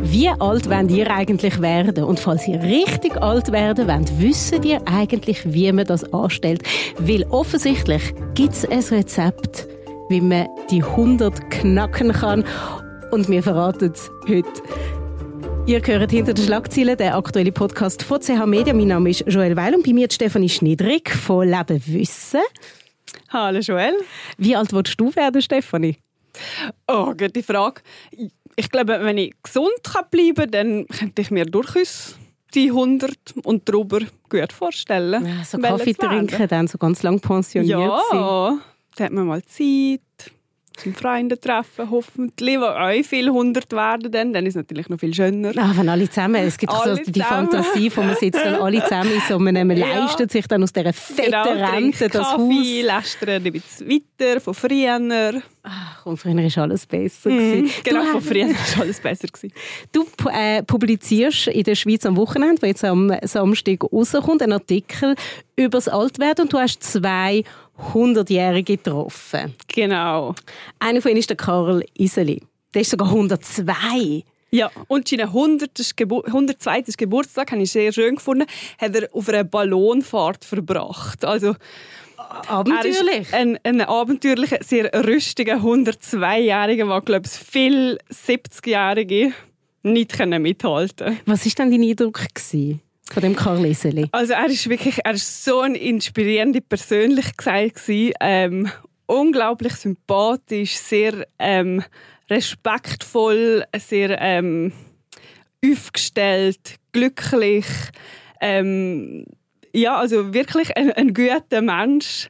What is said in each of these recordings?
Wie alt wollt ihr eigentlich werden? Und falls ihr richtig alt werden wollt, wisst ihr eigentlich, wie man das anstellt? Weil offensichtlich gibt es ein Rezept, wie man die 100 knacken kann. Und wir verraten es heute. Ihr hört hinter den Schlagzeilen der aktuelle Podcast von CH Media. Mein Name ist Joel Weil und bei mir ist Stefanie Schniedrig von Leben Wissen. Hallo Joel. Wie alt willst du werden, Stefanie? Oh, gute Frage. Ich glaube, wenn ich gesund bleiben kann, dann könnte ich mir durchaus die 100 und darüber gut vorstellen. Ja, so Kaffee trinken, dann so ganz lang pensioniert ja, sein. Ja, da hat man mal Zeit zum Freunde treffen, hoffentlich, die auch viel 100 werden, dann, dann ist es natürlich noch viel schöner. Ah, wenn alle zusammen, es gibt so die zusammen. Fantasie, wo man sitzt dann alle zusammen in so einem, man ja. leistet sich dann aus dieser fetten genau, Rente das Kaffee, Haus. lästern ein bisschen weiter, von früher. Ach, und früher war alles besser. Mm, genau, von früher war alles besser. Du äh, publizierst in der Schweiz am Wochenende, wo jetzt am Samstag rauskommt, einen Artikel über das Altwerden und du hast zwei 100-Jährige getroffen. Genau. Einer von ihnen ist der Karl Iseli. Der ist sogar 102. Ja, und seinen 100. Gebur 102. Geburtstag, habe ich sehr schön gefunden, hat er auf einer Ballonfahrt verbracht. Also, abenteuerlich. ein, ein abenteuerlicher, sehr rüstiger 102-Jähriger, der, glaube ich, viele 70-Jährige nicht mithalten Was war denn dein Eindruck? Gewesen? von dem Karl Eseli? Also er ist wirklich, er ist so eine inspirierende Persönlichkeit gewesen. Ähm, unglaublich sympathisch, sehr ähm, respektvoll, sehr ähm, aufgestellt, glücklich. Ähm, ja, also wirklich ein, ein guter Mensch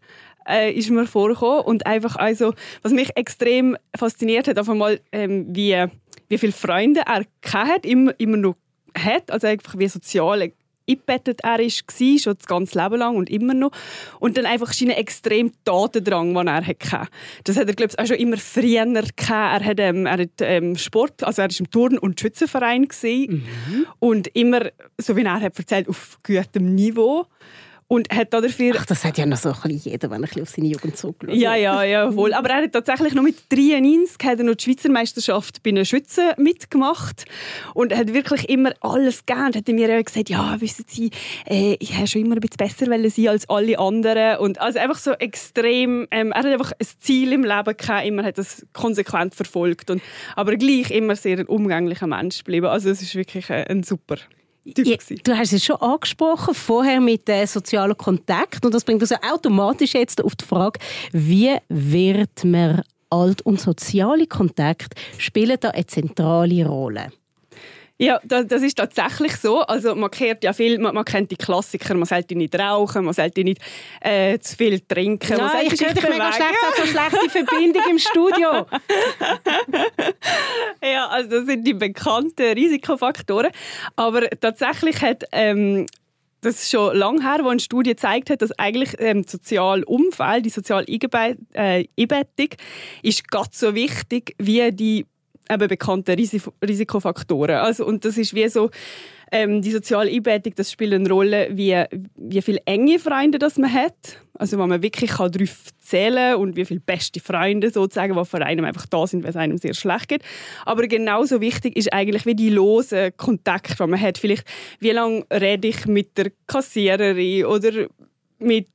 äh, ist mir vorgekommen. Und einfach also, was mich extrem fasziniert hat, auf einmal ähm, wie wie viele Freunde er hat, immer, immer noch hat, also einfach wie soziale eingebettet er war, schon das ganze Leben lang und immer noch. Und dann einfach seinen extremen Tatendrang, den er hatte. Das hat er, glaube ich, auch schon immer früher gehabt. Er hat, ähm, er hat ähm, Sport, also er war im Turn- und Schützenverein mhm. und immer, so wie er hat erzählt, auf gutem Niveau. Und hat dafür... Ach, das hat ja noch so ein bisschen jeder, wenn er auf seine Jugend zurückschaut. Ja, ja, ja, wohl. Aber er hat tatsächlich noch mit 93 hat er noch die Schweizer Meisterschaft bei den Schützen mitgemacht und hat wirklich immer alles gegeben. Hat mir auch gesagt, ja, wissen Sie, äh, ich habe schon immer ein bisschen besser sein als alle anderen. Und also einfach so extrem, ähm, er hat einfach ein Ziel im Leben gehabt, immer hat das konsequent verfolgt. Und, aber gleich immer sehr ein umgänglicher Mensch geblieben. Also es ist wirklich ein, ein super ja, du hast es schon angesprochen, vorher mit dem sozialen Kontakt. Und das bringt uns automatisch jetzt auf die Frage, wie wird man alt und soziale Kontakt spielen da eine zentrale Rolle? Ja, das, das, ist tatsächlich so. Also man kennt ja viel, man, man, kennt die Klassiker, man sollte nicht rauchen, man sollte nicht äh, zu viel trinken. Nein, man ich höre dich mega schlecht, so schlechte Verbindung im Studio. ja, also das sind die bekannten Risikofaktoren. Aber tatsächlich hat ähm, das ist schon lange her, wo eine Studie gezeigt hat, dass eigentlich ähm, das soziale Umfeld, die soziale Einbettung, äh, ist ganz so wichtig wie die eben bekannte Risikofaktoren. Also, und das ist wie so, ähm, die soziale Einbettung, das spielt eine Rolle, wie, wie viele enge Freunde das man hat. Also wenn man wirklich kann darauf zählen und wie viele beste Freunde sozusagen, die für einen einfach da sind, wenn es einem sehr schlecht geht. Aber genauso wichtig ist eigentlich wie die lose Kontakt, die man hat. Vielleicht, wie lange rede ich mit der Kassiererin oder mit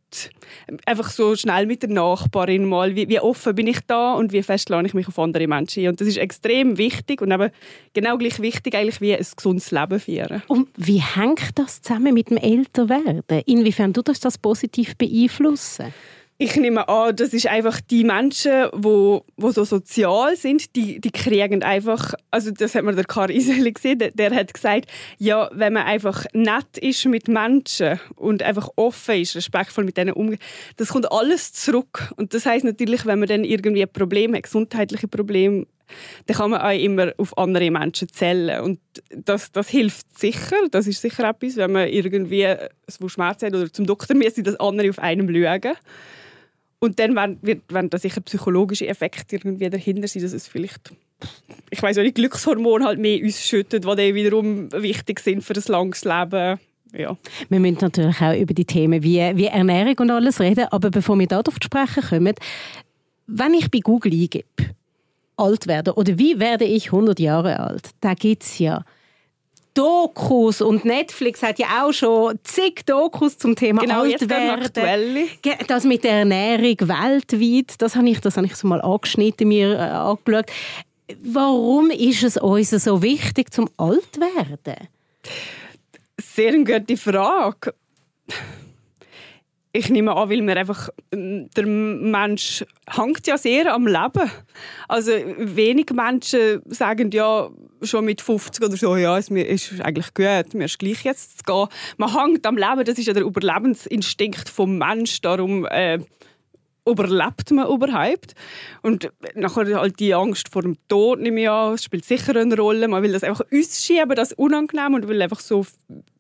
einfach so schnell mit der Nachbarin mal, wie, wie, offen bin ich da und wie fest lade ich mich auf andere Menschen ein. Und das ist extrem wichtig und eben genau gleich wichtig eigentlich wie ein gesundes Leben führen. Und wie hängt das zusammen mit dem Älterwerden? Inwiefern tut das das positiv beeinflussen? Ich nehme an, das ist einfach die Menschen, wo, wo so sozial sind, die, die kriegen einfach, also das hat man der Karl Iseli gesehen, der, der, hat gesagt, ja, wenn man einfach nett ist mit Menschen und einfach offen ist, respektvoll mit denen umgeht, das kommt alles zurück. Und das heißt natürlich, wenn man dann irgendwie ein Problem hat, gesundheitliche Probleme, dann kann man auch immer auf andere Menschen zählen. Und das, das hilft sicher. Das ist sicher etwas, wenn man irgendwie so Schmerz hat oder zum Doktor müsste, dass andere auf einem schauen. Und dann werden, da sicher psychologische Effekte irgendwie dahinter sein, dass es vielleicht ich weiß nicht, Glückshormone halt mehr ausschüttet, die dann wiederum wichtig sind für ein langes Leben. Ja. Wir müssen natürlich auch über die Themen wie, wie Ernährung und alles reden, aber bevor wir darauf zu sprechen kommen, wenn ich bei Google eingebe, alt werden oder wie werde ich 100 Jahre alt? Da gibt es ja Dokus und Netflix hat ja auch schon zig Dokus zum Thema genau, Altwerden. Das mit der Ernährung weltweit, das habe ich, das habe ich so mal angeschnitten, mir äh, angeschaut. Warum ist es uns so wichtig zum Altwerden? Sehr gute Frage ich nehme an, weil mir einfach ähm, der Mensch hängt ja sehr am Leben. Also wenig Menschen sagen ja schon mit 50 oder so, ja, es ist eigentlich gut, mir ist gleich jetzt zu gehen. Man hängt am Leben, das ist ja der Überlebensinstinkt vom Mensch, darum äh, überlebt man überhaupt? Und nachher halt die Angst vor dem Tod, nehme ich an, spielt sicher eine Rolle. Man will das einfach ausschieben, das unangenehm und will einfach so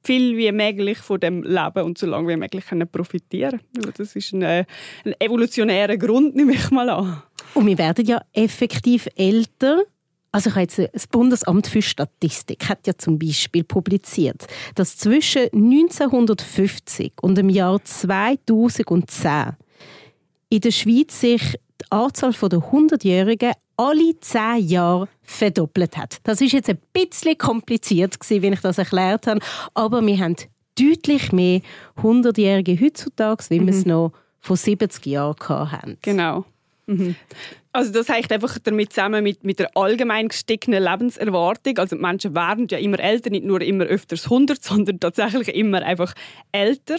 viel wie möglich von dem Leben und so lange wie möglich können profitieren. Das ist ein, äh, ein evolutionärer Grund, nehme ich mal an. Und wir werden ja effektiv älter. Also ich habe jetzt das Bundesamt für Statistik hat ja zum Beispiel publiziert, dass zwischen 1950 und dem Jahr 2010 in der Schweiz sich die Anzahl der 100-Jährigen alle zehn Jahre verdoppelt hat. Das ist jetzt ein bisschen kompliziert, wie ich das erklärt habe, aber wir haben deutlich mehr 100-Jährige heutzutage, wie mhm. wir es noch vor 70 Jahren hatten. Genau. Mhm. Also das hängt einfach damit zusammen mit, mit der allgemein gestiegenen Lebenserwartung. Also Menschen werden ja immer älter, nicht nur immer öfters 100, sondern tatsächlich immer einfach älter.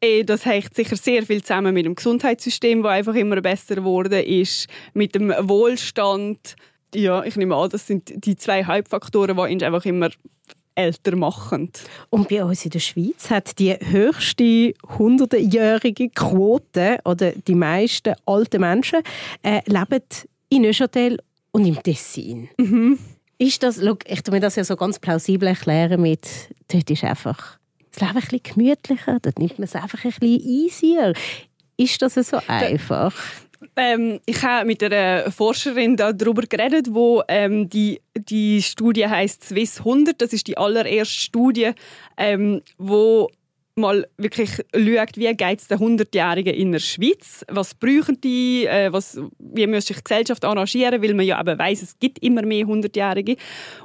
Äh, das hängt sicher sehr viel zusammen mit dem Gesundheitssystem, das einfach immer besser geworden ist, mit dem Wohlstand. Ja, ich nehme an, das sind die zwei Hauptfaktoren, die uns einfach immer älter machen. Und bei uns in der Schweiz hat die höchste 100-jährige Quote oder die meisten alten Menschen äh, leben in Neuchâtel und im Tessin. Mhm. Ist das, look, ich tu mir das ja so ganz plausibel erklären mit, dort ist einfach das Leben ein bisschen gemütlicher, dort nimmt man es einfach ein bisschen easier. Ist das so einfach? Ähm, ich habe mit einer Forscherin darüber geredet, wo ähm, die, die Studie heißt Swiss 100. Das ist die allererste Studie, ähm, wo mal wirklich schaut, wie geht es den 100-Jährigen in der Schweiz, was brauchen die, äh, was, wie muss sich die Gesellschaft arrangieren, weil man ja eben weiss, es gibt immer mehr 100-Jährige.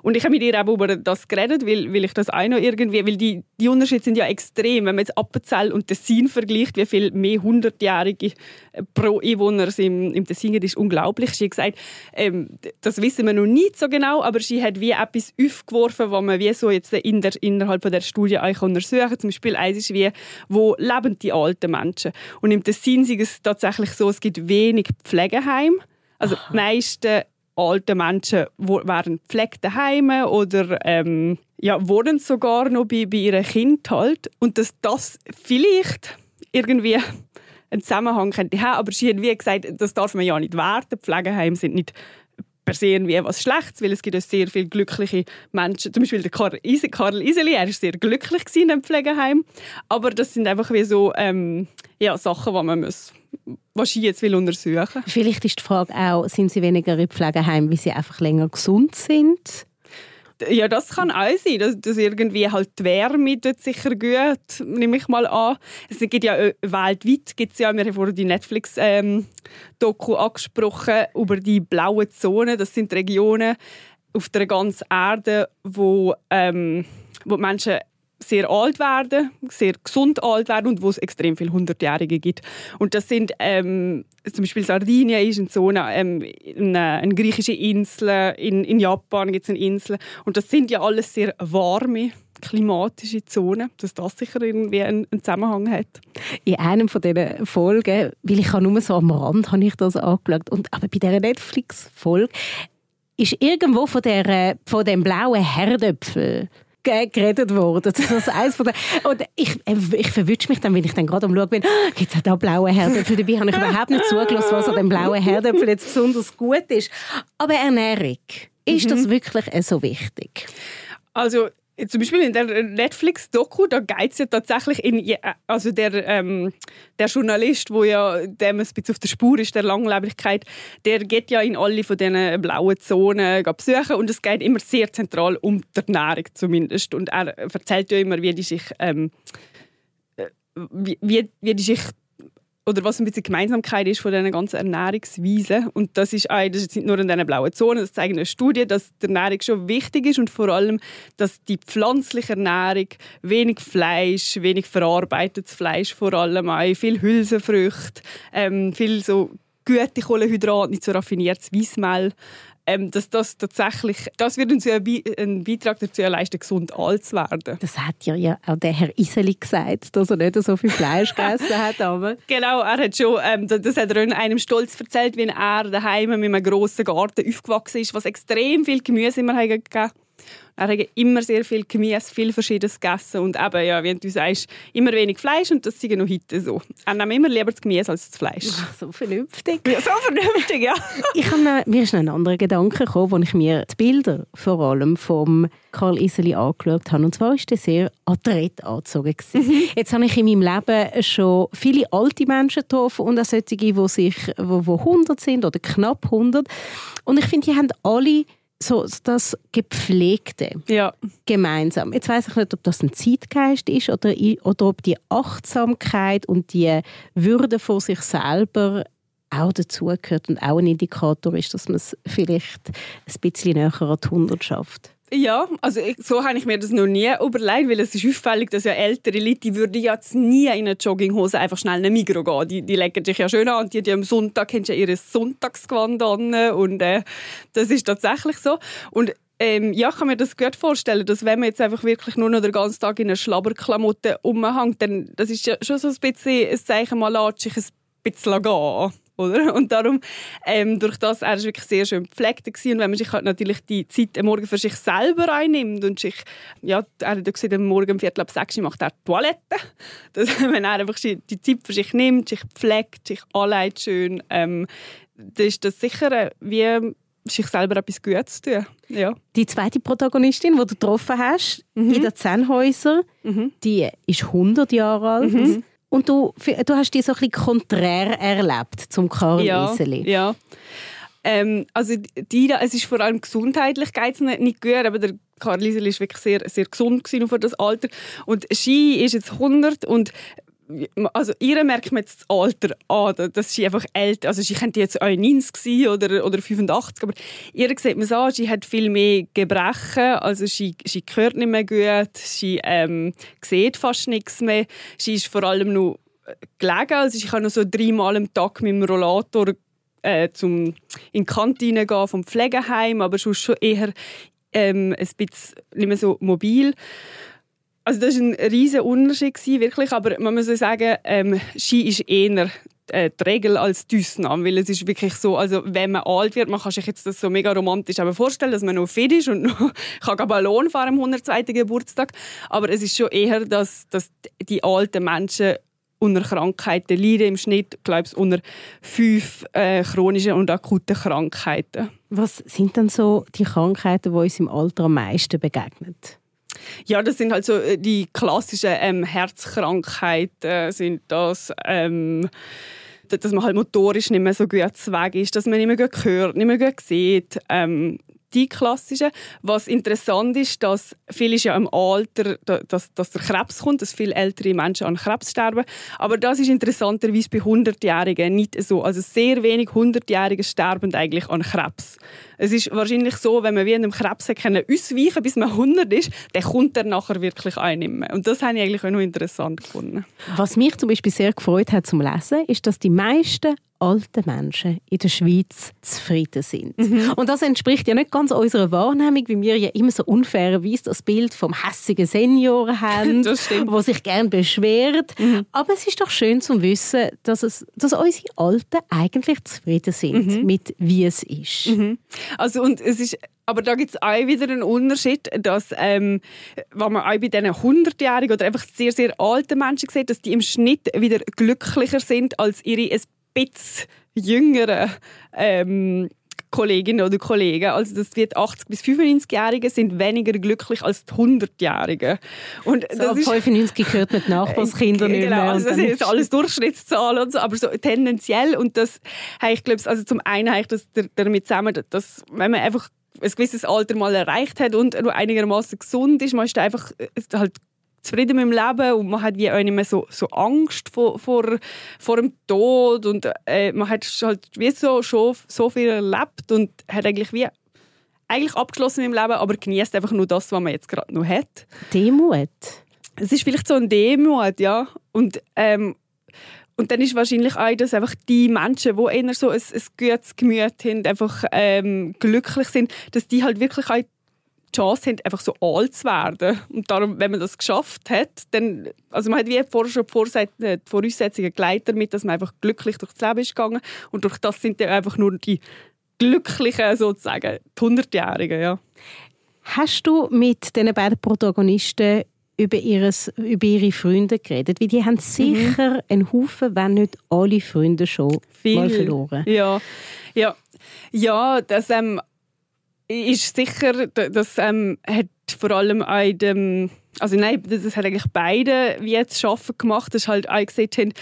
Und ich habe mit ihr auch über das geredet, weil, weil ich das auch noch irgendwie, weil die, die Unterschiede sind ja extrem, wenn man jetzt Appenzell und Tessin vergleicht, wie viel mehr 100-Jährige äh, pro Einwohner im, im Tessin gibt, ist unglaublich. Sie hat gesagt, ähm, das wissen wir noch nicht so genau, aber sie hat wie etwas aufgeworfen, was man wie so jetzt in der, innerhalb der Studie eigentlich untersuchen kann. Zum Beispiel eins ist wie, wo leben die alten Menschen? Und im Tessin ist es tatsächlich so, es gibt wenig Pflegeheime. Also Aha. die meisten alten Menschen werden gepflegt daheim oder ähm, ja, wohnen sogar noch bei, bei ihren Kindern halt. Und dass das vielleicht irgendwie einen Zusammenhang könnte haben. Aber sie hat wie gesagt, das darf man ja nicht werten. Pflegeheime sind nicht per se irgendwie etwas Schlechtes, weil es gibt sehr viele glückliche Menschen. Zum Beispiel der Karl, Ise, Karl Iseli, er war sehr glücklich in einem Pflegeheim. Aber das sind einfach wie so ähm, ja, Sachen, die man muss was ich jetzt will. Vielleicht ist die Frage auch, sind sie weniger in Pflegeheim, weil sie einfach länger gesund sind? Ja, das kann auch sein, dass, dass irgendwie halt die Wärme dort sicher gut, nehme ich mal an. Es gibt ja äh, weltweit, gibt's ja, wir haben vorhin die Netflix-Doku ähm, angesprochen, über die blauen Zonen. Das sind Regionen auf der ganzen Erde, wo, ähm, wo Menschen sehr alt werden, sehr gesund alt werden und wo es extrem viele Hundertjährige gibt. Und das sind ähm, zum Beispiel Sardinien ist eine Zone, ähm, eine, eine, griechische Insel, in, in Japan gibt es eine Insel und das sind ja alles sehr warme klimatische Zonen, dass das sicher irgendwie einen, einen Zusammenhang hat. In einem von diesen Folgen, weil ich nur so am Rand habe ich das angeschaut, und, aber bei dieser Netflix-Folge ist irgendwo von, der, von dem blauen Herdöpfel geredet worden. Das ist eins von der, und ich, ich verwünsche mich dann, wenn ich dann gerade am Schauen bin, jetzt hat da blaue Herdöpfel dabei, habe ich überhaupt nicht zugelassen, was an dem blauen Herdöpfel jetzt besonders gut ist. Aber Ernährung, ist das mhm. wirklich so wichtig? Also zum Beispiel in der Netflix-Doku, da geht es ja tatsächlich in, also der, ähm, der Journalist, wo ja dem ein bisschen auf der Spur ist, der Langlebigkeit, der geht ja in alle von diesen blauen Zonen besuchen und es geht immer sehr zentral um die Ernährung zumindest. Und er erzählt ja immer, wie die sich, ähm, äh, wie, wie, wie die sich oder was ein bisschen Gemeinsamkeit ist von diesen ganzen Ernährungsweisen. Und das ist, auch, das ist nicht nur in diesen blauen Zonen, das zeigt eine Studie, dass die Ernährung schon wichtig ist und vor allem, dass die pflanzliche Ernährung, wenig Fleisch, wenig verarbeitetes Fleisch vor allem, viel Hülsenfrüchte, ähm, viel so gute Kohlenhydrate, nicht so raffiniertes Weissmehl, ähm, dass das tatsächlich, das wird uns einen Beitrag dazu leisten, gesund alt zu werden. Das hat ja, ja auch der Herr Iseli gesagt, dass er nicht so viel Fleisch gegessen hat. Aber. Genau, er hat schon, ähm, das hat er in einem Stolz erzählt, wie er daheim mit einem grossen Garten aufgewachsen ist, was extrem viel Gemüse immer gegeben er hat immer sehr viel Gemüse, viel Verschiedenes gegessen und eben, ja, wie du sagst, immer wenig Fleisch und das ist noch heute so. Er nimmt immer lieber das Gemüse als das Fleisch. Ach, so vernünftig. Ja, so vernünftig, ja. ich habe, mir ist noch ein anderer Gedanke gekommen, als ich mir die Bilder vor allem vom Karl Iseli angeschaut habe. Und zwar war er sehr adrett angezogen. Mhm. Jetzt habe ich in meinem Leben schon viele alte Menschen getroffen und auch solche, die, sich, die, die 100 sind oder knapp 100. Und ich finde, die haben alle so das Gepflegte ja. gemeinsam. Jetzt weiß ich nicht, ob das ein Zeitgeist ist oder, oder ob die Achtsamkeit und die Würde vor sich selber auch dazugehört und auch ein Indikator ist, dass man es vielleicht ein bisschen näher an die 100 schafft. Ja, also so habe ich mir das noch nie überlegt, weil es ist auffällig, dass ja ältere Leute, die würden jetzt nie in eine Jogginghose einfach schnell in eine Migros gehen. Die, die legen sich ja schön an und die, die am Sonntag haben ja ihr Sonntagsgewand an und äh, das ist tatsächlich so. Und ähm, ja, ich kann mir das gut vorstellen, dass wenn man jetzt einfach wirklich nur noch den ganzen Tag in einer Schlabberklamotte umhängt, dann das ist ja schon so ein bisschen ein Zeichen, mal lässt sich ein bisschen gehen oder? Und darum, ähm, durch das, er war wirklich sehr schön gepflegt gewesen. und wenn man sich halt natürlich die Zeit am Morgen für sich selber einnimmt und sich, ja, er hat am Morgen um Viertel ab sechs macht er Toilette. Das, wenn er einfach die Zeit für sich nimmt, sich pflegt, sich anlegt schön, ähm, dann ist das sicher äh, wie sich selber etwas Gutes zu tun. Ja. Die zweite Protagonistin, die du getroffen hast, mhm. Ida Zennhäuser, mhm. die ist 100 Jahre alt. Mhm. Und du, du hast die so ein bisschen konträr erlebt zum Karl ja, Iseli. Ja. Ähm, also die, es ist vor allem gesundheitlich geht's nicht, nicht gut, aber der Karl Iseli ist wirklich sehr, sehr gesund für das Alter. Und sie ist jetzt 100 und also ihr merkt man jetzt das Alter an, dass sie einfach älter, also sie könnte jetzt auch 90 sein oder, oder 85, aber ihr sieht man an, sie hat viel mehr Gebrechen, also sie, sie hört nicht mehr gut, sie ähm, sieht fast nichts mehr, sie ist vor allem nur gelegen, also ich kann nur so dreimal am Tag mit dem Rollator äh, zum, in die Kantine gehen vom Pflegeheim, aber schon eher ähm, ein bisschen nicht mehr so mobil. Also das war ein riesiger Unterschied, wirklich. aber man muss sagen, ähm, Ski ist eher äh, die Regel als die Ausnahme, weil es ist wirklich so, also wenn man alt wird, man kann sich jetzt das so mega romantisch aber vorstellen, dass man noch fit ist und noch kann Ballon fahren am 102. Geburtstag, aber es ist schon eher, dass, dass die alten Menschen unter Krankheiten leiden, im Schnitt, glaube ich, unter fünf äh, chronischen und akuten Krankheiten. Was sind denn so die Krankheiten, die uns im Alter am meisten begegnen? Ja, das sind halt so äh, die klassischen ähm, Herzkrankheiten, äh, sind das. Ähm, dass man halt motorisch nicht mehr so gut zu Weg ist, dass man nicht mehr gut hört, nicht mehr gut sieht. Ähm, die klassischen. Was interessant ist, dass viel ja im Alter, dass, dass der Krebs kommt, dass viele ältere Menschen an Krebs sterben. Aber das ist interessanterweise bei 100-Jährigen nicht so. Also sehr wenig 100-Jährige sterben eigentlich an Krebs. Es ist wahrscheinlich so, wenn man wie einem Krebs können ausweichen bis man 100 ist, dann kommt er nachher wirklich mehr. Und das habe ich eigentlich auch noch interessant gefunden. Was mich zum Beispiel sehr gefreut hat zum Lesen, ist, dass die meisten alte Menschen in der Schweiz zufrieden sind. Mhm. Und das entspricht ja nicht ganz unserer Wahrnehmung, wie wir ja immer so unfairerweise das Bild vom hässigen Senior haben, der sich gern beschwert. Mhm. Aber es ist doch schön zu wissen, dass, es, dass unsere Alten eigentlich zufrieden sind mhm. mit wie es ist. Mhm. Also und es ist aber da gibt es auch wieder einen Unterschied, dass ähm, wenn man auch bei diesen 100-Jährigen oder einfach sehr, sehr alten Menschen sieht, dass die im Schnitt wieder glücklicher sind als ihre ein bisschen jüngeren ähm, Kolleginnen oder Kollegen. Also das wird 80 bis 95-Jährige sind weniger glücklich als die 100-Jährigen. Und so, das ist, 95 gehört mit Nachbarskindern äh, genau, Also das sind jetzt alles Durchschnittszahlen und so, aber so tendenziell und das ich glaube also zum einen habe ich das damit zusammen, dass wenn man einfach ein gewisses Alter mal erreicht hat und einigermaßen gesund ist, man ist einfach halt zufrieden mit dem Leben und man hat wie auch nicht mehr so, so Angst vor, vor, vor dem Tod und äh, man hat halt wie so, schon so viel erlebt und hat eigentlich wie eigentlich abgeschlossen im Leben, aber genießt einfach nur das, was man jetzt gerade noch hat. Demut? Es ist vielleicht so ein Demut, ja. Und, ähm, und dann ist wahrscheinlich auch, dass einfach die Menschen, die eher so ein, ein gutes Gemüt haben, einfach ähm, glücklich sind, dass die halt wirklich auch Chance haben, einfach so alt zu werden. Und darum, wenn man das geschafft hat, dann, also man hat wie vorher schon die, äh, Voraussetzungen geleitet damit, dass man einfach glücklich durchs Leben ist gegangen und durch das sind dann einfach nur die Glücklichen sozusagen, die Hundertjährigen, ja. Hast du mit den beiden Protagonisten über, ihres, über ihre Freunde geredet? Weil die haben mhm. sicher mhm. einen Haufen, wenn nicht alle Freunde schon Viel. mal verloren. Ja, ja. ja das ähm, ist sicher, das ähm, hat vor allem auch dem also nein, das hat eigentlich beide wie jetzt schaffen gemacht, dass halt auch gesehen haben,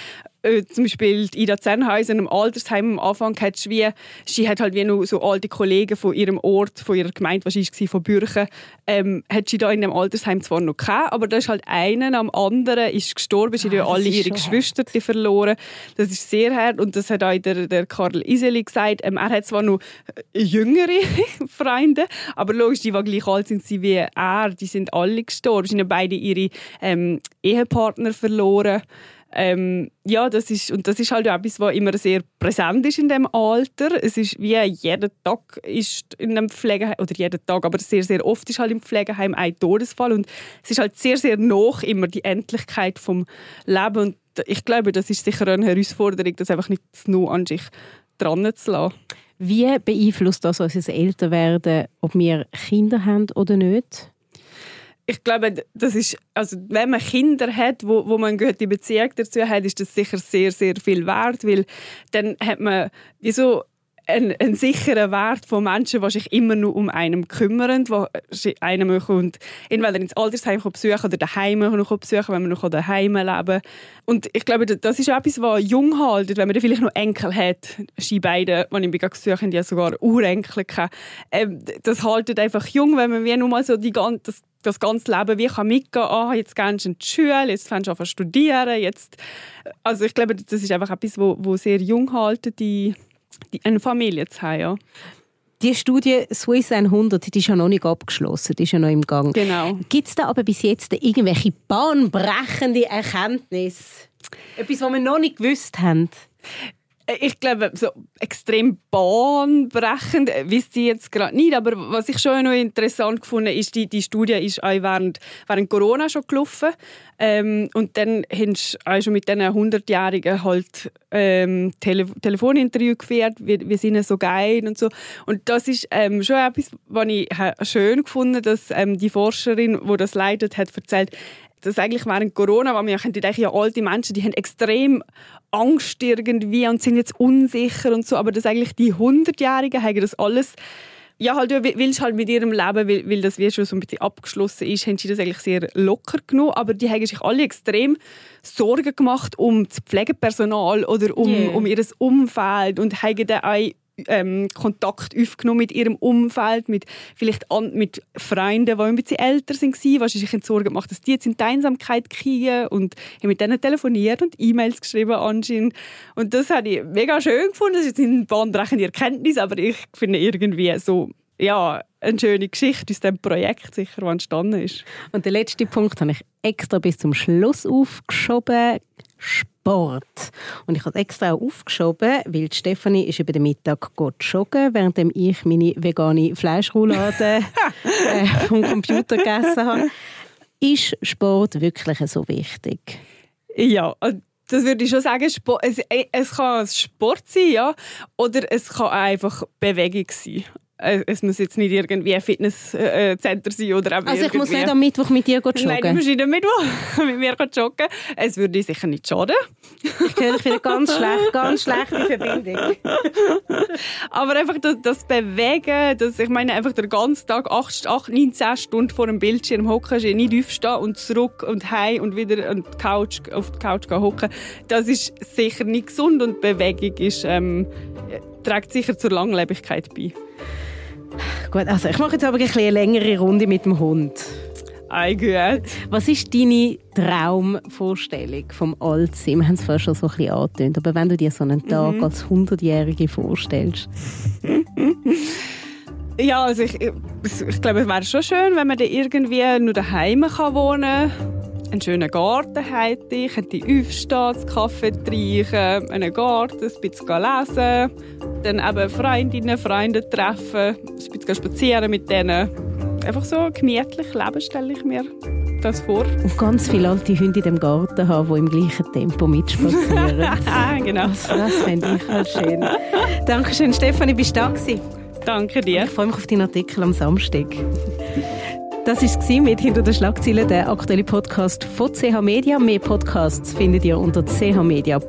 äh, zum Beispiel Ida Zernhausen im Altersheim am Anfang hat sie, wie, sie hat halt wie nur so alte Kollegen von ihrem Ort, von ihrer Gemeinde, was war, von Bürchen, ähm, hat sie da in dem Altersheim zwar noch gehabt, aber da ist halt einer am anderen ist gestorben, sie ah, haben alle ihre Geschwister verloren. Das ist sehr hart und das hat auch der, der Karl Iseli gesagt. Ähm, er hat zwar noch äh, jüngere Freunde, aber logisch, die, die gleich alt sind wie er, die sind alle gestorben. Sie haben beide ihre ähm, Ehepartner verloren. Ähm, ja, das ist, und das ist halt etwas, was immer sehr präsent ist in dem Alter. Es ist wie jeden Tag ist in einem Pflegeheim, oder jeden Tag, aber sehr, sehr oft ist halt im Pflegeheim ein Todesfall und es ist halt sehr, sehr noch immer die Endlichkeit vom Leben und ich glaube, das ist sicher eine Herausforderung, das einfach nicht nur an sich dran zu lassen. Wie beeinflusst das unser Älterwerden, ob wir Kinder haben oder nicht? Ich glaube, das ist, also wenn man Kinder hat, wo, wo man eine gute Beziehung dazu hat, ist das sicher sehr, sehr viel wert, weil dann hat man wie so einen, einen sicheren Wert von Menschen, die sich immer nur um einen kümmern, die einen kommt, entweder ins Altersheim besuchen oder daheim noch besuchen, wenn man noch daheim leben Und ich glaube, das ist etwas, was jung hält, wenn man vielleicht noch Enkel hat. Die beiden, die ich mich besuche, haben ja sogar Urenkel. Ähm, das haltet einfach jung, wenn man wie nur mal so die ganze, das ganze Leben wie kann mitgehen kann, oh, jetzt gehst du in die Schule, jetzt fängst du an zu studieren. Jetzt, also ich glaube, das ist einfach etwas, wo sehr jung halten, die, die, eine Familie zu haben. Ja. Die Studie Swiss 100 die ist ja noch nicht abgeschlossen, die ist ja noch im Gang. Genau. Gibt es da aber bis jetzt irgendwelche bahnbrechende Erkenntnisse? Etwas, was wir noch nicht gewusst haben? Äh, ich glaube, so extrem bahnbrechend äh, wisst ihr jetzt gerade nicht. Aber was ich schon noch interessant gefunden ist, die, die Studie ist auch während, während Corona schon gelaufen. Ähm, und dann haben sie auch schon mit diesen 100-Jährigen halt ähm, Tele Telefoninterview geführt, wie, wie ihnen so geil und so. Und das ist ähm, schon etwas, was ich schön gefunden dass ähm, die Forscherin, die das leitet, hat erzählt, dass eigentlich während Corona, weil wir denken, ja, alte Menschen, die haben extrem Angst irgendwie und sind jetzt unsicher und so, aber dass eigentlich die 100-Jährigen haben das alles ja, halt, weil halt mit ihrem Leben, weil, weil das wie schon so ein bisschen abgeschlossen ist, haben sie das eigentlich sehr locker genommen. Aber die haben sich alle extrem Sorgen gemacht um das Pflegepersonal oder um, yeah. um ihr Umfeld und haben dann auch ähm, Kontakt aufgenommen mit ihrem Umfeld, mit vielleicht an, mit Freunden, die ein bisschen älter waren, wahrscheinlich sich Sorgen gemacht, dass die jetzt in die Einsamkeit kriegen und haben mit denen telefoniert und E-Mails geschrieben anscheinend. Und das habe ich mega schön gefunden. Das ist jetzt eine bahnbrechende Erkenntnis, aber ich finde irgendwie so, ja, eine schöne Geschichte aus diesem Projekt sicher, das entstanden ist. Und den letzten Punkt habe ich extra bis zum Schluss aufgeschoben. Sport. Und ich habe extra auch aufgeschoben, weil Stefanie ist über den Mittag joggen, während ich meine vegane Fleischroulade äh, vom Computer gegessen habe. Ist Sport wirklich so wichtig? Ja, äh, das würde ich schon sagen. Es, äh, es kann Sport sein, ja, oder es kann einfach Bewegung sein. Äh, es muss jetzt nicht irgendwie ein Fitnesscenter sein oder Also ich irgendwie... muss nicht am Mittwoch mit dir joggen? Nein, du musst nicht am Mittwoch mit mir joggen. Es würde sicher nicht schaden. Ich höre dich wieder ganz schlecht, ganz schlechte Verbindung. Aber einfach das, das, Bewegen, das, ich meine einfach den ganzen Tag 8, 8 9, 10 Stunden vor dem Bildschirm hocken, nicht aufstehen und zurück und heim und wieder an die Couch, auf die Couch hocken, das ist sicher nicht gesund und Bewegung ist, ähm, trägt sicher zur Langlebigkeit bei. Gut, also ich mache jetzt aber ein eine längere Runde mit dem Hund. Ei gut. Was ist deine Traumvorstellung vom Altsein? Wir haben es vorher schon so ein bisschen angetönt, aber wenn du dir so einen Tag mhm. als 100-Jährige vorstellst. ja, also ich, ich, ich glaube, es wäre schon schön, wenn man dann irgendwie nur daheim kann wohnen kann einen schönen Garten hätte, ich könnte aufstehen, Kaffee trinken, einen Garten, ein bisschen lesen, dann eben Freundinnen, Freunde treffen, ein bisschen spazieren mit denen. Einfach so gemütlich leben, stelle ich mir das vor. Und ganz viele alte Hunde in dem Garten haben, die im gleichen Tempo mitspazieren. genau. Das, das fände ich halt schön. Dankeschön, Stefanie, bist du da gewesen? Danke dir. Ich freue mich auf deinen Artikel am Samstag. Das war mit «Hinter den Schlagzeilen», der aktuelle Podcast von CH Media. Mehr Podcasts findet ihr unter chmedia.ch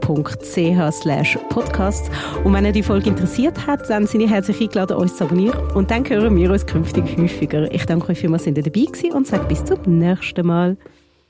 podcasts. Und wenn ihr die Folge interessiert hat, dann sind ihr herzlich eingeladen, uns zu abonnieren. Und dann hören wir uns künftig häufiger. Ich danke euch vielmals, dass ihr dabei gewesen und sage bis zum nächsten Mal.